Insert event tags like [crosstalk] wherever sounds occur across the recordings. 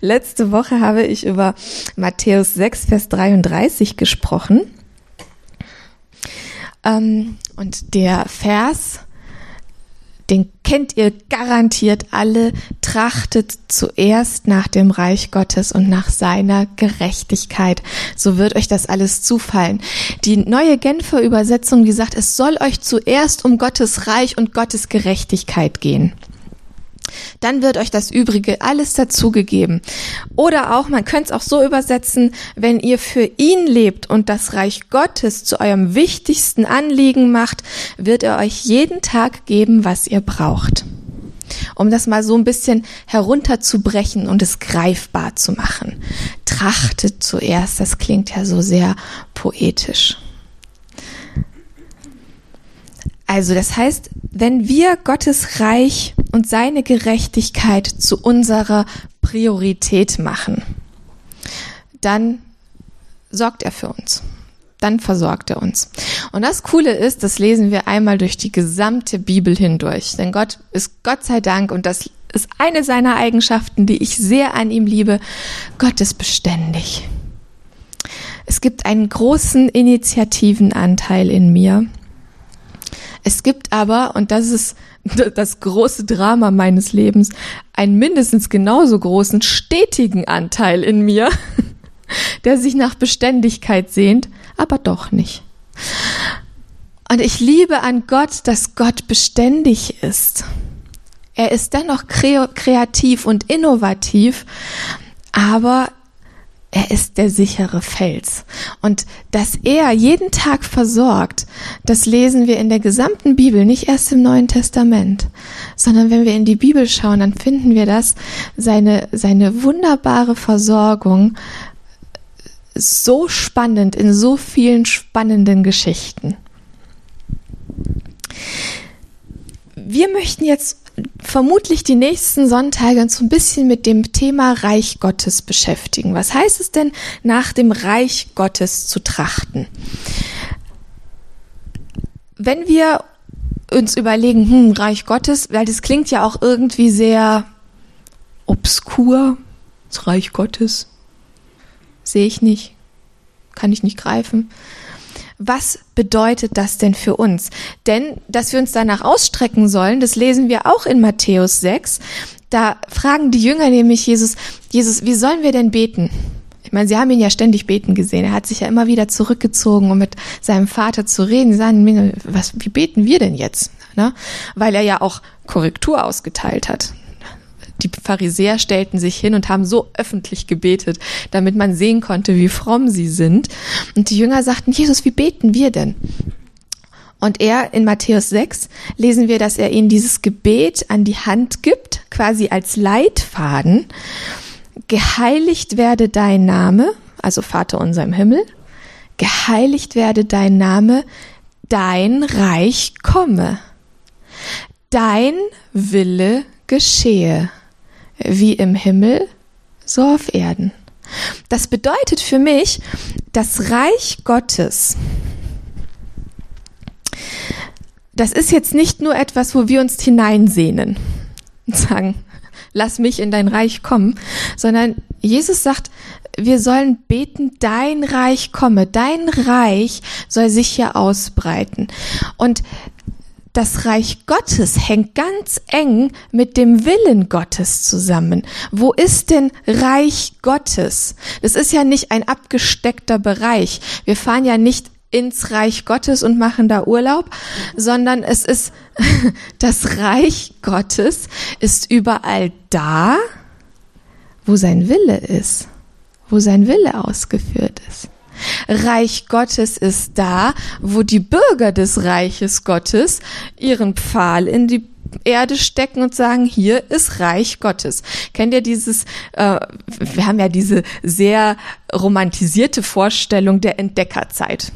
Letzte Woche habe ich über Matthäus 6, Vers 33 gesprochen. Ähm, und der Vers, den kennt ihr garantiert alle, trachtet zuerst nach dem Reich Gottes und nach seiner Gerechtigkeit. So wird euch das alles zufallen. Die neue Genfer Übersetzung, die sagt, es soll euch zuerst um Gottes Reich und Gottes Gerechtigkeit gehen dann wird euch das Übrige alles dazugegeben. Oder auch, man könnte es auch so übersetzen, wenn ihr für ihn lebt und das Reich Gottes zu eurem wichtigsten Anliegen macht, wird er euch jeden Tag geben, was ihr braucht. Um das mal so ein bisschen herunterzubrechen und es greifbar zu machen. Trachtet zuerst, das klingt ja so sehr poetisch. Also das heißt, wenn wir Gottes Reich und seine Gerechtigkeit zu unserer Priorität machen, dann sorgt er für uns. Dann versorgt er uns. Und das Coole ist, das lesen wir einmal durch die gesamte Bibel hindurch. Denn Gott ist Gott sei Dank, und das ist eine seiner Eigenschaften, die ich sehr an ihm liebe, Gott ist beständig. Es gibt einen großen Initiativenanteil in mir, es gibt aber, und das ist [laughs] das große Drama meines Lebens, einen mindestens genauso großen stetigen Anteil in mir, [laughs] der sich nach Beständigkeit sehnt, aber doch nicht. Und ich liebe an Gott, dass Gott beständig ist. Er ist dennoch kreativ und innovativ, aber er ist der sichere Fels. Und dass er jeden Tag versorgt, das lesen wir in der gesamten Bibel, nicht erst im Neuen Testament, sondern wenn wir in die Bibel schauen, dann finden wir das, seine, seine wunderbare Versorgung so spannend in so vielen spannenden Geschichten. Wir möchten jetzt vermutlich die nächsten Sonntage uns so ein bisschen mit dem Thema Reich Gottes beschäftigen. Was heißt es denn, nach dem Reich Gottes zu trachten? Wenn wir uns überlegen, hm, Reich Gottes, weil das klingt ja auch irgendwie sehr obskur, das Reich Gottes, sehe ich nicht, kann ich nicht greifen was bedeutet das denn für uns? Denn, dass wir uns danach ausstrecken sollen, das lesen wir auch in Matthäus 6. Da fragen die Jünger nämlich Jesus, Jesus, wie sollen wir denn beten? Ich meine, sie haben ihn ja ständig beten gesehen. Er hat sich ja immer wieder zurückgezogen, um mit seinem Vater zu reden. Sie sagen, was, wie beten wir denn jetzt? Ne? Weil er ja auch Korrektur ausgeteilt hat. Die Pharisäer stellten sich hin und haben so öffentlich gebetet, damit man sehen konnte, wie fromm sie sind. Und die Jünger sagten, Jesus, wie beten wir denn? Und er in Matthäus 6 lesen wir, dass er ihnen dieses Gebet an die Hand gibt, quasi als Leitfaden. Geheiligt werde dein Name, also Vater unser im Himmel. Geheiligt werde dein Name, dein Reich komme. Dein Wille geschehe wie im Himmel, so auf Erden. Das bedeutet für mich, das Reich Gottes, das ist jetzt nicht nur etwas, wo wir uns hineinsehnen und sagen, lass mich in dein Reich kommen, sondern Jesus sagt, wir sollen beten, dein Reich komme, dein Reich soll sich hier ausbreiten. Und das Reich Gottes hängt ganz eng mit dem Willen Gottes zusammen. Wo ist denn Reich Gottes? Das ist ja nicht ein abgesteckter Bereich. Wir fahren ja nicht ins Reich Gottes und machen da Urlaub, sondern es ist [laughs] das Reich Gottes ist überall da, wo sein Wille ist, wo sein Wille ausgeführt ist. Reich Gottes ist da, wo die Bürger des Reiches Gottes ihren Pfahl in die Erde stecken und sagen, hier ist Reich Gottes. Kennt ihr dieses, äh, wir haben ja diese sehr romantisierte Vorstellung der Entdeckerzeit.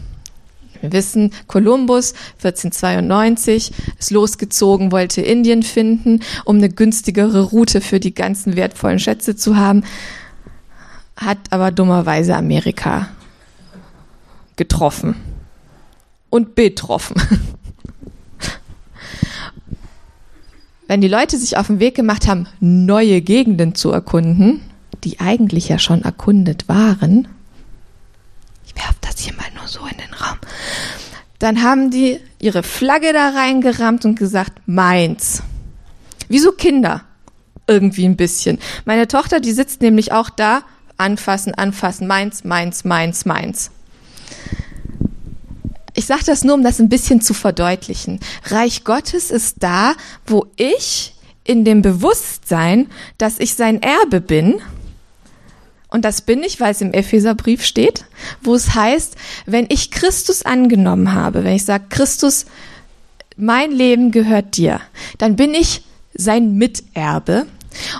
Wir wissen, Kolumbus 1492 ist losgezogen, wollte Indien finden, um eine günstigere Route für die ganzen wertvollen Schätze zu haben, hat aber dummerweise Amerika getroffen und betroffen. Wenn die Leute sich auf den Weg gemacht haben, neue Gegenden zu erkunden, die eigentlich ja schon erkundet waren, ich werfe das hier mal nur so in den Raum, dann haben die ihre Flagge da reingerammt und gesagt, meins. Wie so Kinder. Irgendwie ein bisschen. Meine Tochter, die sitzt nämlich auch da, anfassen, anfassen, meins, meins, meins, meins. Ich sage das nur, um das ein bisschen zu verdeutlichen. Reich Gottes ist da, wo ich in dem Bewusstsein, dass ich sein Erbe bin, und das bin ich, weil es im Epheserbrief steht, wo es heißt, wenn ich Christus angenommen habe, wenn ich sage, Christus, mein Leben gehört dir, dann bin ich sein Miterbe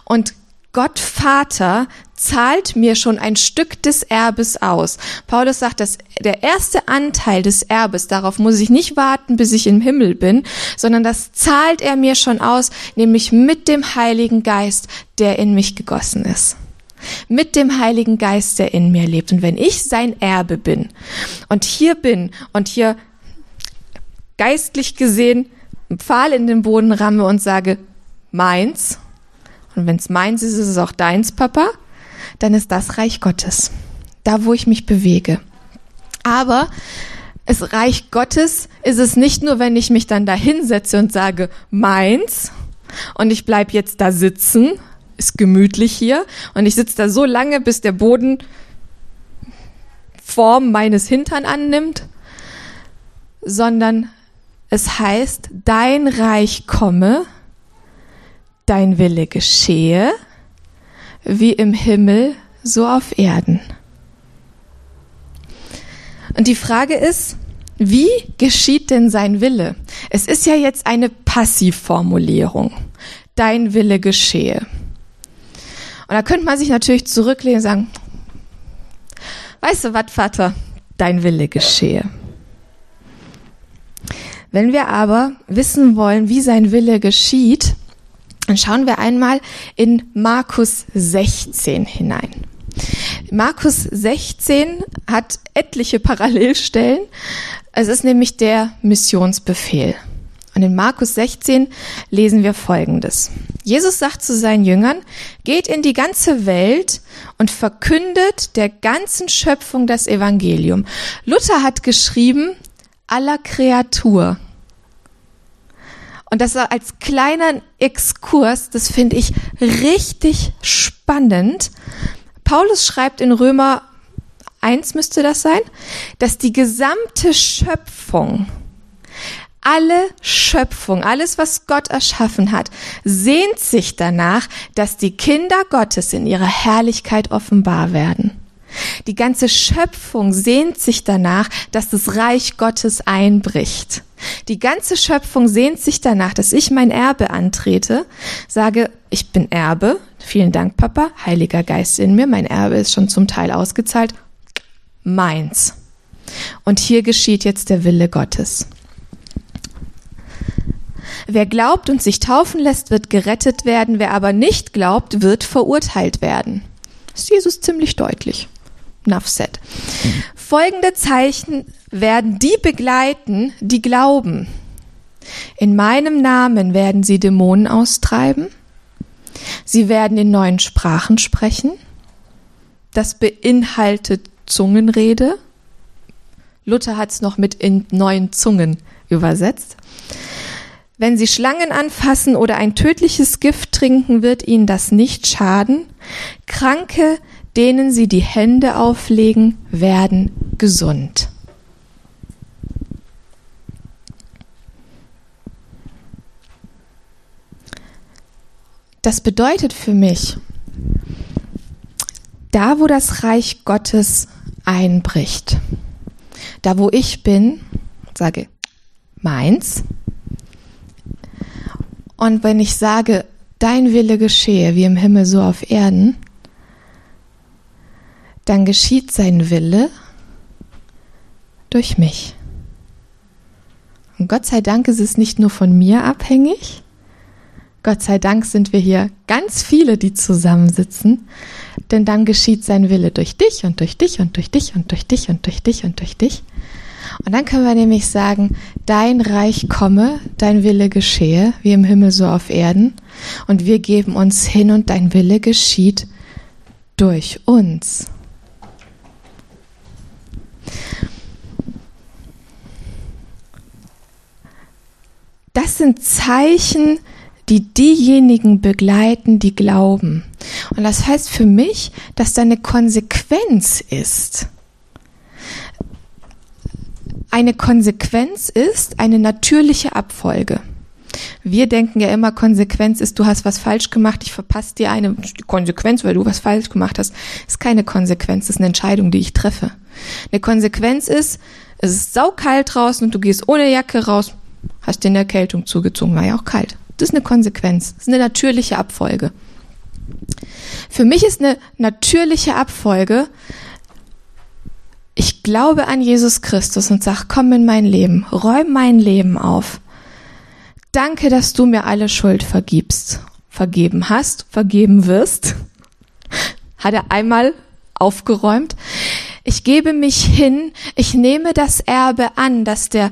und Gott Vater zahlt mir schon ein Stück des Erbes aus. Paulus sagt, dass der erste Anteil des Erbes, darauf muss ich nicht warten, bis ich im Himmel bin, sondern das zahlt er mir schon aus, nämlich mit dem Heiligen Geist, der in mich gegossen ist. Mit dem Heiligen Geist, der in mir lebt. Und wenn ich sein Erbe bin und hier bin und hier geistlich gesehen einen Pfahl in den Boden ramme und sage, meins, und wenn es meins ist, ist es auch deins, Papa, dann ist das Reich Gottes. Da, wo ich mich bewege. Aber es Reich Gottes ist es nicht nur, wenn ich mich dann da hinsetze und sage, meins, und ich bleib jetzt da sitzen, ist gemütlich hier, und ich sitze da so lange, bis der Boden Form meines Hintern annimmt, sondern es heißt, dein Reich komme, dein Wille geschehe, wie im Himmel, so auf Erden. Und die Frage ist, wie geschieht denn sein Wille? Es ist ja jetzt eine Passivformulierung. Dein Wille geschehe. Und da könnte man sich natürlich zurücklehnen und sagen, weißt du was, Vater, dein Wille geschehe. Wenn wir aber wissen wollen, wie sein Wille geschieht, dann schauen wir einmal in Markus 16 hinein. Markus 16 hat etliche Parallelstellen. Es ist nämlich der Missionsbefehl. Und in Markus 16 lesen wir Folgendes. Jesus sagt zu seinen Jüngern, geht in die ganze Welt und verkündet der ganzen Schöpfung das Evangelium. Luther hat geschrieben, aller Kreatur. Und das als kleiner Exkurs, das finde ich richtig spannend. Paulus schreibt in Römer 1 müsste das sein, dass die gesamte Schöpfung, alle Schöpfung, alles, was Gott erschaffen hat, sehnt sich danach, dass die Kinder Gottes in ihrer Herrlichkeit offenbar werden. Die ganze Schöpfung sehnt sich danach, dass das Reich Gottes einbricht. Die ganze Schöpfung sehnt sich danach, dass ich mein Erbe antrete, sage, ich bin Erbe, vielen Dank, Papa, Heiliger Geist in mir, mein Erbe ist schon zum Teil ausgezahlt, meins. Und hier geschieht jetzt der Wille Gottes. Wer glaubt und sich taufen lässt, wird gerettet werden, wer aber nicht glaubt, wird verurteilt werden. Das ist Jesus ziemlich deutlich. Said. Folgende Zeichen werden die begleiten, die glauben. In meinem Namen werden sie Dämonen austreiben. Sie werden in neuen Sprachen sprechen. Das beinhaltet Zungenrede. Luther hat es noch mit in neuen Zungen übersetzt. Wenn sie Schlangen anfassen oder ein tödliches Gift trinken, wird ihnen das nicht schaden. Kranke denen sie die Hände auflegen, werden gesund. Das bedeutet für mich, da wo das Reich Gottes einbricht, da wo ich bin, sage meins, und wenn ich sage, dein Wille geschehe wie im Himmel so auf Erden, dann geschieht sein Wille durch mich. Und Gott sei Dank ist es nicht nur von mir abhängig. Gott sei Dank sind wir hier ganz viele, die zusammensitzen, denn dann geschieht sein Wille durch dich und durch dich und durch dich und durch dich und durch dich und durch dich. Und dann können wir nämlich sagen, dein Reich komme, dein Wille geschehe, wie im Himmel so auf Erden. Und wir geben uns hin und dein Wille geschieht durch uns. Das sind Zeichen, die diejenigen begleiten, die glauben. Und das heißt für mich, dass da eine Konsequenz ist. Eine Konsequenz ist eine natürliche Abfolge. Wir denken ja immer, Konsequenz ist, du hast was falsch gemacht, ich verpasse dir eine Konsequenz, weil du was falsch gemacht hast. Ist keine Konsequenz, das ist eine Entscheidung, die ich treffe. Eine Konsequenz ist, es ist saukalt draußen und du gehst ohne Jacke raus, hast dir eine Erkältung zugezogen, war ja auch kalt. Das ist eine Konsequenz, das ist eine natürliche Abfolge. Für mich ist eine natürliche Abfolge, ich glaube an Jesus Christus und sag, komm in mein Leben, räum mein Leben auf. Danke, dass du mir alle Schuld vergibst, vergeben hast, vergeben wirst. Hat er einmal aufgeräumt. Ich gebe mich hin, ich nehme das Erbe an, das der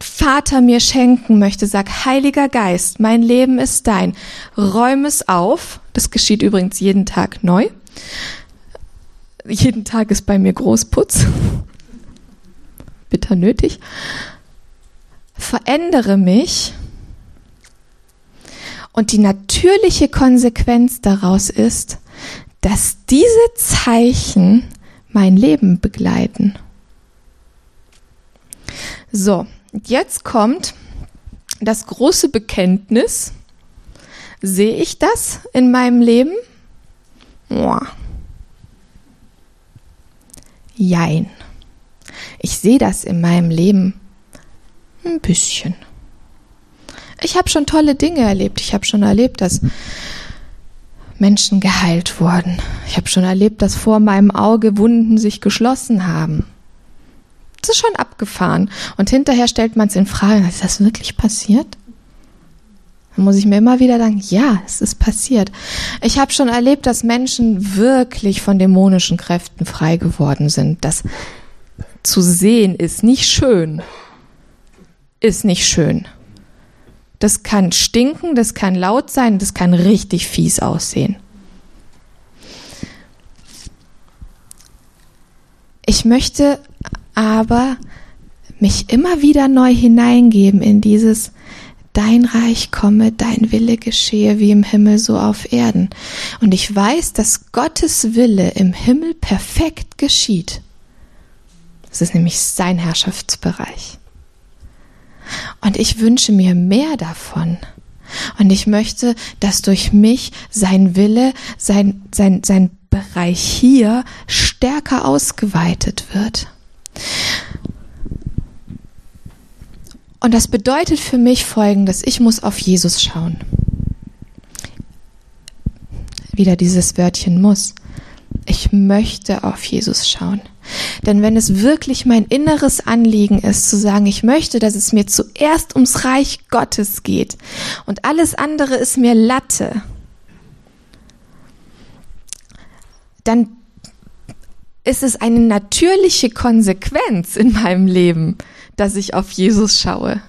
Vater mir schenken möchte. Sag, Heiliger Geist, mein Leben ist dein. Räum es auf. Das geschieht übrigens jeden Tag neu. Jeden Tag ist bei mir Großputz. [laughs] Bitter nötig. Verändere mich. Und die natürliche Konsequenz daraus ist, dass diese Zeichen mein Leben begleiten. So, jetzt kommt das große Bekenntnis. Sehe ich das in meinem Leben? Boah. Jein. Ich sehe das in meinem Leben ein bisschen. Ich habe schon tolle Dinge erlebt. Ich habe schon erlebt, dass Menschen geheilt wurden. Ich habe schon erlebt, dass vor meinem Auge Wunden sich geschlossen haben. Das ist schon abgefahren. Und hinterher stellt man es in Frage, ist das wirklich passiert? Dann muss ich mir immer wieder sagen, ja, es ist passiert. Ich habe schon erlebt, dass Menschen wirklich von dämonischen Kräften frei geworden sind. Das zu sehen ist nicht schön. Ist nicht schön. Das kann stinken, das kann laut sein, das kann richtig fies aussehen. Ich möchte aber mich immer wieder neu hineingeben in dieses Dein Reich komme, dein Wille geschehe wie im Himmel so auf Erden. Und ich weiß, dass Gottes Wille im Himmel perfekt geschieht. Das ist nämlich sein Herrschaftsbereich. Und ich wünsche mir mehr davon. Und ich möchte, dass durch mich sein Wille, sein, sein, sein Bereich hier stärker ausgeweitet wird. Und das bedeutet für mich folgendes, ich muss auf Jesus schauen. Wieder dieses Wörtchen muss. Ich möchte auf Jesus schauen. Denn wenn es wirklich mein inneres Anliegen ist, zu sagen, ich möchte, dass es mir zuerst ums Reich Gottes geht und alles andere ist mir Latte, dann ist es eine natürliche Konsequenz in meinem Leben, dass ich auf Jesus schaue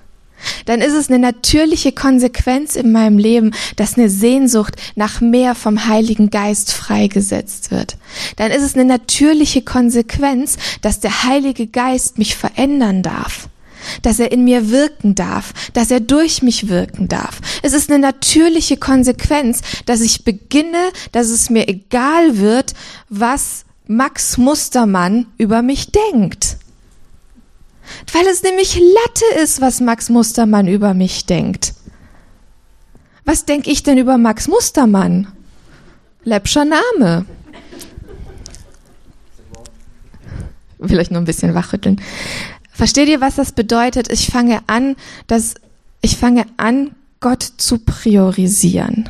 dann ist es eine natürliche Konsequenz in meinem Leben, dass eine Sehnsucht nach mehr vom Heiligen Geist freigesetzt wird. Dann ist es eine natürliche Konsequenz, dass der Heilige Geist mich verändern darf dass er in mir wirken darf, dass er durch mich wirken darf. Es ist eine natürliche Konsequenz, dass ich beginne, dass es mir egal wird, was Max Mustermann über mich denkt. Weil es nämlich Latte ist, was Max Mustermann über mich denkt. Was denke ich denn über Max Mustermann? Läppscher Name. Will euch nur ein bisschen wachrütteln. Versteht ihr, was das bedeutet? Ich fange an, dass ich fange an, Gott zu priorisieren.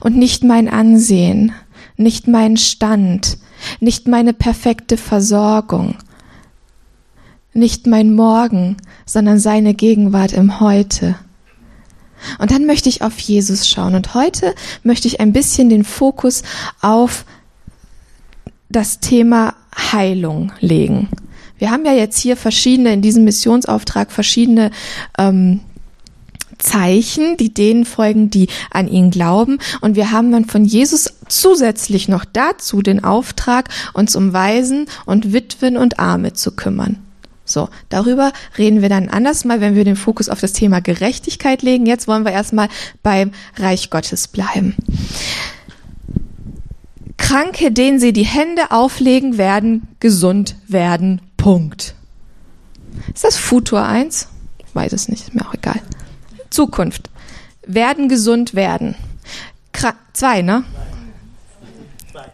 Und nicht mein Ansehen, nicht meinen Stand, nicht meine perfekte Versorgung, nicht mein Morgen, sondern seine Gegenwart im Heute. Und dann möchte ich auf Jesus schauen. Und heute möchte ich ein bisschen den Fokus auf das Thema Heilung legen. Wir haben ja jetzt hier verschiedene, in diesem Missionsauftrag verschiedene ähm, Zeichen, die denen folgen, die an ihn glauben. Und wir haben dann von Jesus zusätzlich noch dazu den Auftrag, uns um Waisen und Witwen und Arme zu kümmern. So, darüber reden wir dann anders mal, wenn wir den Fokus auf das Thema Gerechtigkeit legen. Jetzt wollen wir erstmal beim Reich Gottes bleiben. Kranke, denen sie die Hände auflegen, werden gesund werden. Punkt. Ist das Futur 1? Ich weiß es nicht, ist mir auch egal. Zukunft. Werden gesund werden. Kra zwei, ne?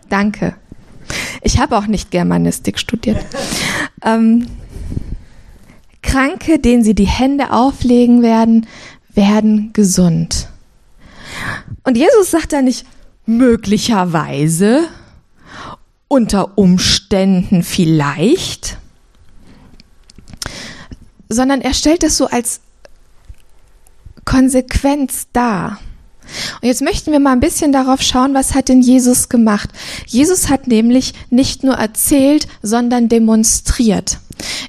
Danke. Ich habe auch nicht Germanistik studiert. ähm, Kranke, denen sie die Hände auflegen werden, werden gesund. Und Jesus sagt da nicht möglicherweise, unter Umständen vielleicht, sondern er stellt es so als Konsequenz dar. Und jetzt möchten wir mal ein bisschen darauf schauen, was hat denn Jesus gemacht? Jesus hat nämlich nicht nur erzählt, sondern demonstriert.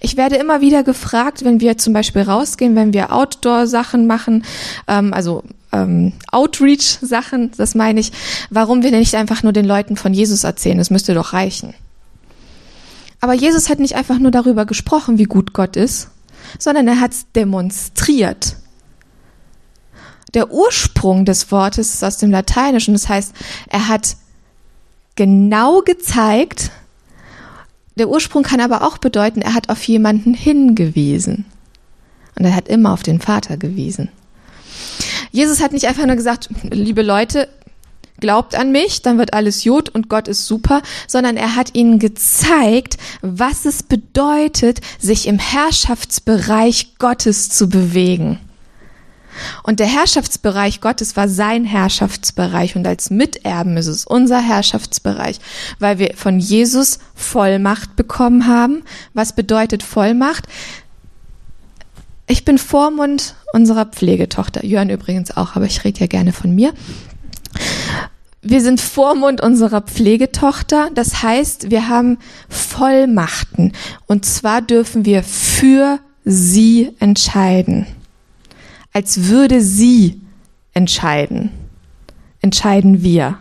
Ich werde immer wieder gefragt, wenn wir zum Beispiel rausgehen, wenn wir Outdoor-Sachen machen, ähm, also ähm, Outreach-Sachen, das meine ich, warum wir nicht einfach nur den Leuten von Jesus erzählen, das müsste doch reichen. Aber Jesus hat nicht einfach nur darüber gesprochen, wie gut Gott ist, sondern er hat es demonstriert. Der Ursprung des Wortes ist aus dem Lateinischen, das heißt, er hat genau gezeigt, der Ursprung kann aber auch bedeuten, er hat auf jemanden hingewiesen. Und er hat immer auf den Vater gewiesen. Jesus hat nicht einfach nur gesagt, liebe Leute, glaubt an mich, dann wird alles gut und Gott ist super, sondern er hat ihnen gezeigt, was es bedeutet, sich im Herrschaftsbereich Gottes zu bewegen. Und der Herrschaftsbereich Gottes war sein Herrschaftsbereich und als Miterben ist es unser Herrschaftsbereich, weil wir von Jesus Vollmacht bekommen haben. Was bedeutet Vollmacht? Ich bin Vormund unserer Pflegetochter, Jörn übrigens auch, aber ich rede ja gerne von mir. Wir sind Vormund unserer Pflegetochter, das heißt, wir haben Vollmachten und zwar dürfen wir für sie entscheiden als würde sie entscheiden. Entscheiden wir.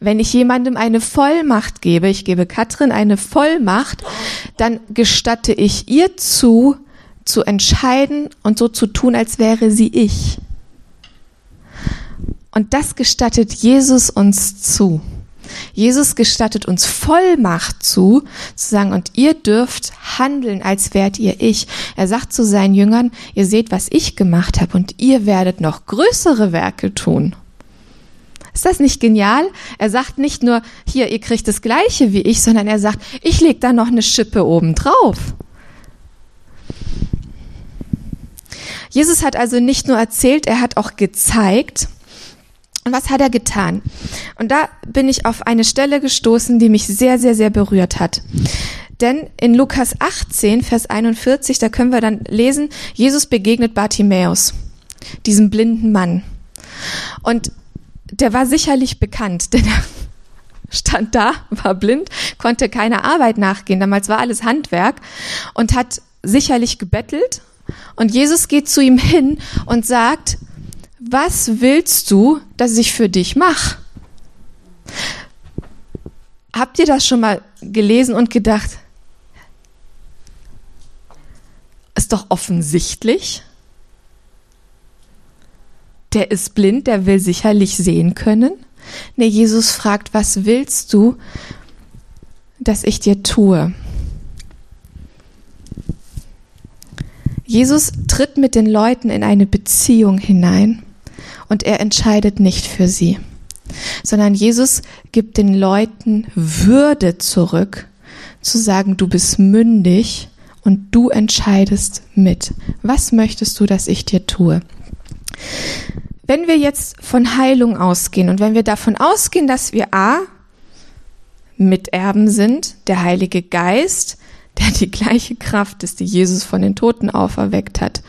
Wenn ich jemandem eine Vollmacht gebe, ich gebe Katrin eine Vollmacht, dann gestatte ich ihr zu, zu entscheiden und so zu tun, als wäre sie ich. Und das gestattet Jesus uns zu. Jesus gestattet uns Vollmacht zu, zu sagen, und ihr dürft handeln, als wärt ihr ich. Er sagt zu seinen Jüngern, ihr seht, was ich gemacht habe, und ihr werdet noch größere Werke tun. Ist das nicht genial? Er sagt nicht nur, hier, ihr kriegt das Gleiche wie ich, sondern er sagt, ich leg da noch eine Schippe oben drauf. Jesus hat also nicht nur erzählt, er hat auch gezeigt, und was hat er getan? Und da bin ich auf eine Stelle gestoßen, die mich sehr, sehr, sehr berührt hat. Denn in Lukas 18, Vers 41, da können wir dann lesen, Jesus begegnet Bartimäus, diesem blinden Mann. Und der war sicherlich bekannt, denn er stand da, war blind, konnte keiner Arbeit nachgehen. Damals war alles Handwerk und hat sicherlich gebettelt. Und Jesus geht zu ihm hin und sagt, was willst du, dass ich für dich mache? Habt ihr das schon mal gelesen und gedacht, ist doch offensichtlich? Der ist blind, der will sicherlich sehen können. Ne, Jesus fragt, was willst du, dass ich dir tue? Jesus tritt mit den Leuten in eine Beziehung hinein und er entscheidet nicht für sie, sondern Jesus gibt den Leuten Würde zurück, zu sagen, du bist mündig und du entscheidest mit. Was möchtest du, dass ich dir tue? Wenn wir jetzt von Heilung ausgehen und wenn wir davon ausgehen, dass wir A, Miterben sind, der Heilige Geist, der die gleiche Kraft ist, die Jesus von den Toten auferweckt hat,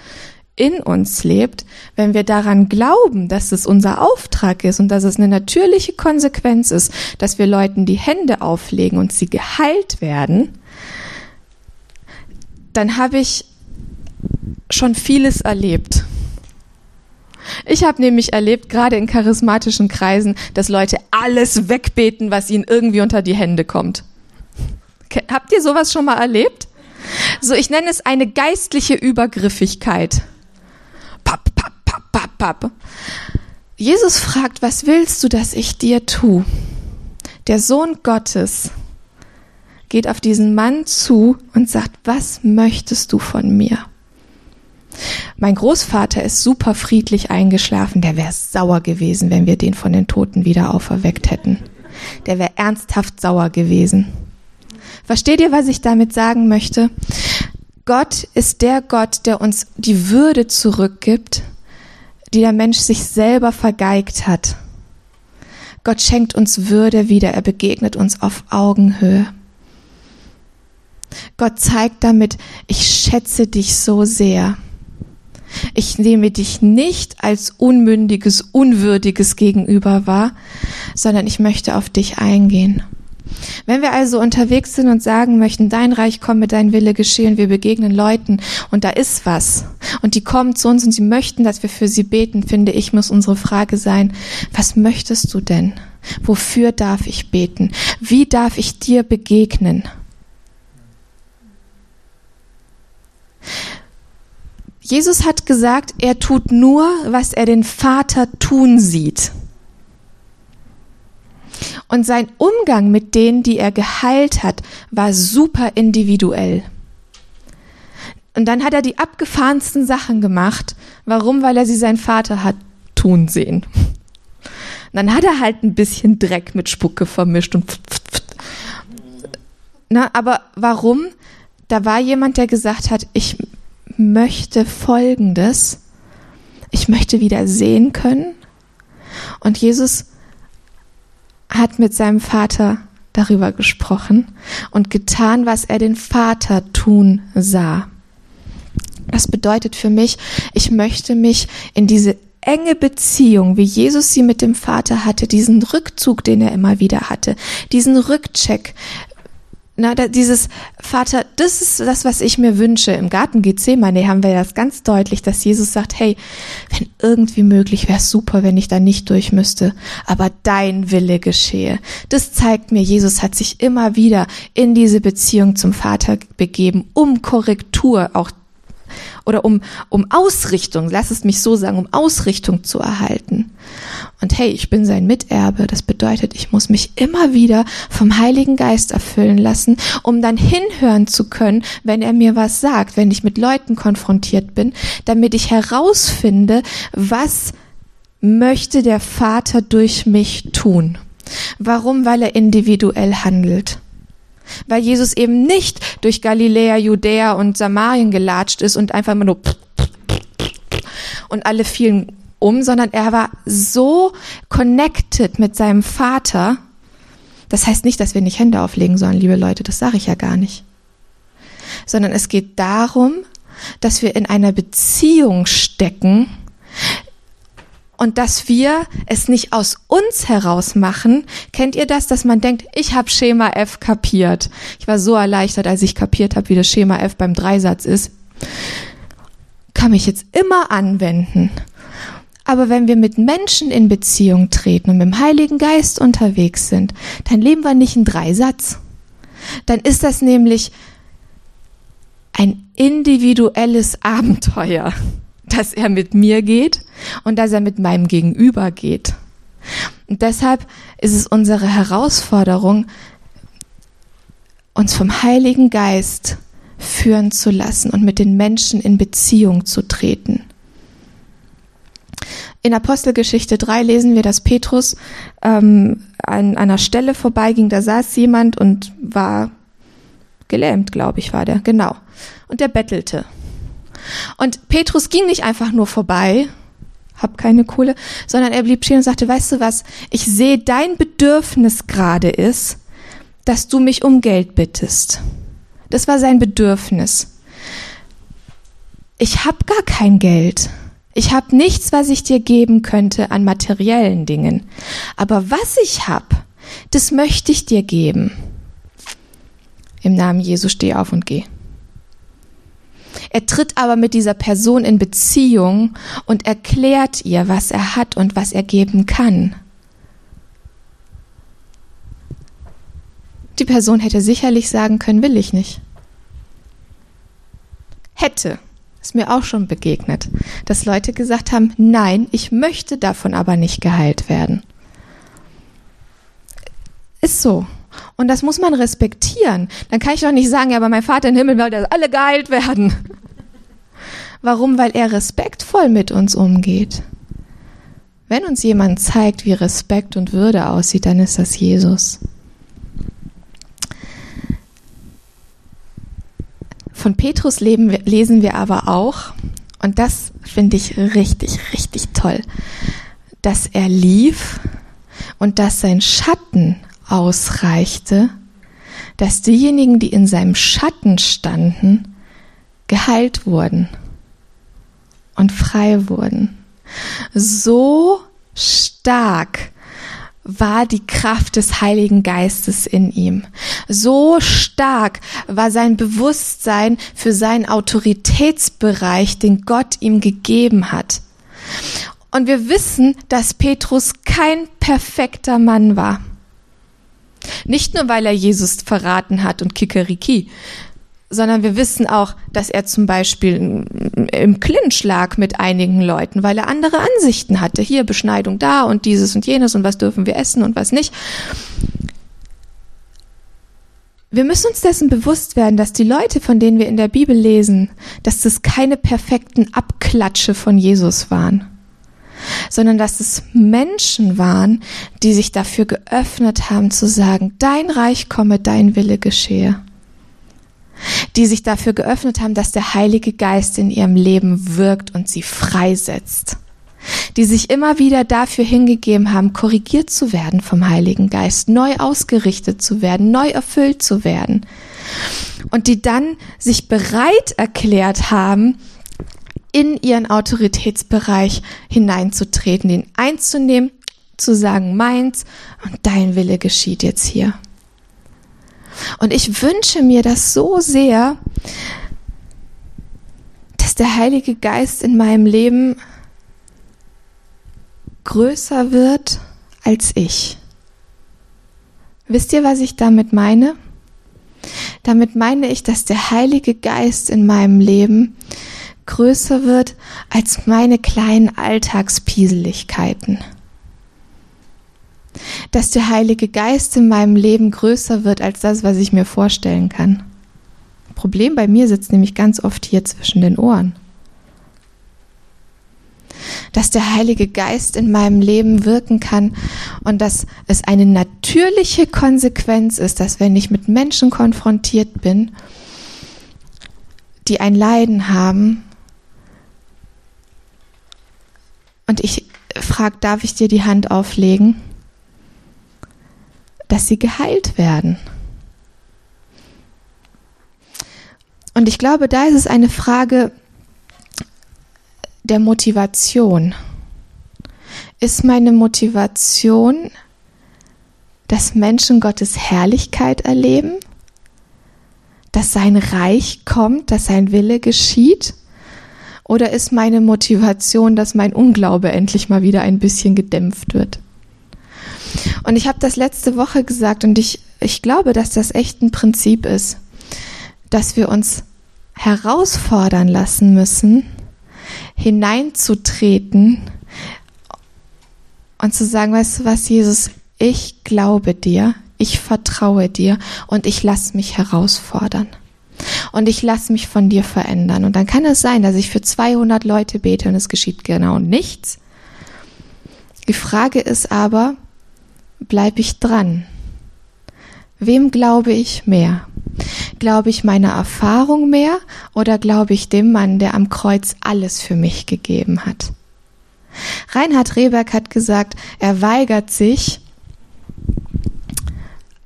in uns lebt, wenn wir daran glauben, dass es unser Auftrag ist und dass es eine natürliche Konsequenz ist, dass wir Leuten die Hände auflegen und sie geheilt werden, dann habe ich schon vieles erlebt. Ich habe nämlich erlebt, gerade in charismatischen Kreisen, dass Leute alles wegbeten, was ihnen irgendwie unter die Hände kommt. Habt ihr sowas schon mal erlebt? So, ich nenne es eine geistliche Übergriffigkeit. Papp. Jesus fragt, was willst du, dass ich dir tu? Der Sohn Gottes geht auf diesen Mann zu und sagt, was möchtest du von mir? Mein Großvater ist super friedlich eingeschlafen, der wäre sauer gewesen, wenn wir den von den Toten wieder auferweckt hätten. Der wäre ernsthaft sauer gewesen. Versteht ihr, was ich damit sagen möchte? Gott ist der Gott, der uns die Würde zurückgibt, die der Mensch sich selber vergeigt hat. Gott schenkt uns Würde wieder, er begegnet uns auf Augenhöhe. Gott zeigt damit, ich schätze dich so sehr. Ich nehme dich nicht als unmündiges, unwürdiges Gegenüber wahr, sondern ich möchte auf dich eingehen. Wenn wir also unterwegs sind und sagen möchten, dein Reich komme, dein Wille geschehe und wir begegnen Leuten und da ist was und die kommen zu uns und sie möchten, dass wir für sie beten, finde ich, muss unsere Frage sein, was möchtest du denn? Wofür darf ich beten? Wie darf ich dir begegnen? Jesus hat gesagt, er tut nur, was er den Vater tun sieht. Und sein Umgang mit denen, die er geheilt hat, war super individuell. Und dann hat er die abgefahrensten Sachen gemacht. Warum? Weil er sie sein Vater hat tun sehen. Und dann hat er halt ein bisschen Dreck mit Spucke vermischt und pf, pf. Na, aber warum? Da war jemand, der gesagt hat, ich möchte Folgendes. Ich möchte wieder sehen können. Und Jesus hat mit seinem Vater darüber gesprochen und getan, was er den Vater tun sah. Das bedeutet für mich, ich möchte mich in diese enge Beziehung, wie Jesus sie mit dem Vater hatte, diesen Rückzug, den er immer wieder hatte, diesen Rückcheck, na, da, dieses Vater, das ist das, was ich mir wünsche. Im Garten Gethsemane haben wir das ganz deutlich, dass Jesus sagt, hey, wenn irgendwie möglich, wäre super, wenn ich da nicht durch müsste, aber dein Wille geschehe. Das zeigt mir, Jesus hat sich immer wieder in diese Beziehung zum Vater begeben, um Korrektur auch oder um, um Ausrichtung, lass es mich so sagen, um Ausrichtung zu erhalten. Und hey, ich bin sein Miterbe. Das bedeutet, ich muss mich immer wieder vom Heiligen Geist erfüllen lassen, um dann hinhören zu können, wenn er mir was sagt, wenn ich mit Leuten konfrontiert bin, damit ich herausfinde, was möchte der Vater durch mich tun. Warum? Weil er individuell handelt weil Jesus eben nicht durch Galiläa, Judäa und Samarien gelatscht ist und einfach immer nur und alle fielen um, sondern er war so connected mit seinem Vater. Das heißt nicht, dass wir nicht Hände auflegen sollen, liebe Leute, das sage ich ja gar nicht. Sondern es geht darum, dass wir in einer Beziehung stecken, und dass wir es nicht aus uns heraus machen. Kennt ihr das, dass man denkt, ich habe Schema F kapiert. Ich war so erleichtert, als ich kapiert habe, wie das Schema F beim Dreisatz ist. Kann mich jetzt immer anwenden. Aber wenn wir mit Menschen in Beziehung treten und mit dem Heiligen Geist unterwegs sind, dann leben wir nicht einen Dreisatz. Dann ist das nämlich ein individuelles Abenteuer dass er mit mir geht und dass er mit meinem Gegenüber geht. Und deshalb ist es unsere Herausforderung, uns vom Heiligen Geist führen zu lassen und mit den Menschen in Beziehung zu treten. In Apostelgeschichte 3 lesen wir, dass Petrus ähm, an einer Stelle vorbeiging, da saß jemand und war gelähmt, glaube ich, war der, genau. Und der bettelte. Und Petrus ging nicht einfach nur vorbei, hab keine Kohle, sondern er blieb stehen und sagte, weißt du was, ich sehe, dein Bedürfnis gerade ist, dass du mich um Geld bittest. Das war sein Bedürfnis. Ich habe gar kein Geld. Ich habe nichts, was ich dir geben könnte an materiellen Dingen. Aber was ich habe, das möchte ich dir geben. Im Namen Jesu steh auf und geh. Er tritt aber mit dieser Person in Beziehung und erklärt ihr, was er hat und was er geben kann. Die Person hätte sicherlich sagen können, will ich nicht. Hätte. Ist mir auch schon begegnet, dass Leute gesagt haben, nein, ich möchte davon aber nicht geheilt werden. Ist so. Und das muss man respektieren. Dann kann ich doch nicht sagen, ja, aber mein Vater im Himmel will, dass alle geheilt werden. [laughs] Warum? Weil er respektvoll mit uns umgeht. Wenn uns jemand zeigt, wie Respekt und Würde aussieht, dann ist das Jesus. Von Petrus lesen wir aber auch, und das finde ich richtig, richtig toll, dass er lief und dass sein Schatten ausreichte, dass diejenigen, die in seinem Schatten standen, geheilt wurden und frei wurden. So stark war die Kraft des Heiligen Geistes in ihm. So stark war sein Bewusstsein für seinen Autoritätsbereich, den Gott ihm gegeben hat. Und wir wissen, dass Petrus kein perfekter Mann war. Nicht nur, weil er Jesus verraten hat und Kikeriki, sondern wir wissen auch, dass er zum Beispiel im Clinch lag mit einigen Leuten, weil er andere Ansichten hatte. Hier Beschneidung da und dieses und jenes und was dürfen wir essen und was nicht. Wir müssen uns dessen bewusst werden, dass die Leute, von denen wir in der Bibel lesen, dass das keine perfekten Abklatsche von Jesus waren, sondern dass es Menschen waren, die sich dafür geöffnet haben zu sagen, dein Reich komme, dein Wille geschehe. Die sich dafür geöffnet haben, dass der Heilige Geist in ihrem Leben wirkt und sie freisetzt, die sich immer wieder dafür hingegeben haben, korrigiert zu werden vom Heiligen Geist, neu ausgerichtet zu werden, neu erfüllt zu werden. Und die dann sich bereit erklärt haben, in ihren Autoritätsbereich hineinzutreten, den einzunehmen, zu sagen, meins und dein Wille geschieht jetzt hier. Und ich wünsche mir das so sehr, dass der Heilige Geist in meinem Leben größer wird als ich. Wisst ihr, was ich damit meine? Damit meine ich, dass der Heilige Geist in meinem Leben größer wird als meine kleinen Alltagspieseligkeiten dass der Heilige Geist in meinem Leben größer wird als das, was ich mir vorstellen kann. Problem bei mir sitzt nämlich ganz oft hier zwischen den Ohren. Dass der Heilige Geist in meinem Leben wirken kann und dass es eine natürliche Konsequenz ist, dass wenn ich mit Menschen konfrontiert bin, die ein Leiden haben, und ich frage, darf ich dir die Hand auflegen? dass sie geheilt werden. Und ich glaube, da ist es eine Frage der Motivation. Ist meine Motivation, dass Menschen Gottes Herrlichkeit erleben? Dass sein Reich kommt, dass sein Wille geschieht? Oder ist meine Motivation, dass mein Unglaube endlich mal wieder ein bisschen gedämpft wird? Und ich habe das letzte Woche gesagt und ich, ich glaube, dass das echt ein Prinzip ist, dass wir uns herausfordern lassen müssen, hineinzutreten und zu sagen, weißt du was, Jesus, ich glaube dir, ich vertraue dir und ich lasse mich herausfordern. Und ich lasse mich von dir verändern. Und dann kann es sein, dass ich für 200 Leute bete und es geschieht genau nichts. Die Frage ist aber, bleibe ich dran? Wem glaube ich mehr? Glaube ich meiner Erfahrung mehr oder glaube ich dem Mann, der am Kreuz alles für mich gegeben hat? Reinhard Rehberg hat gesagt, er weigert sich,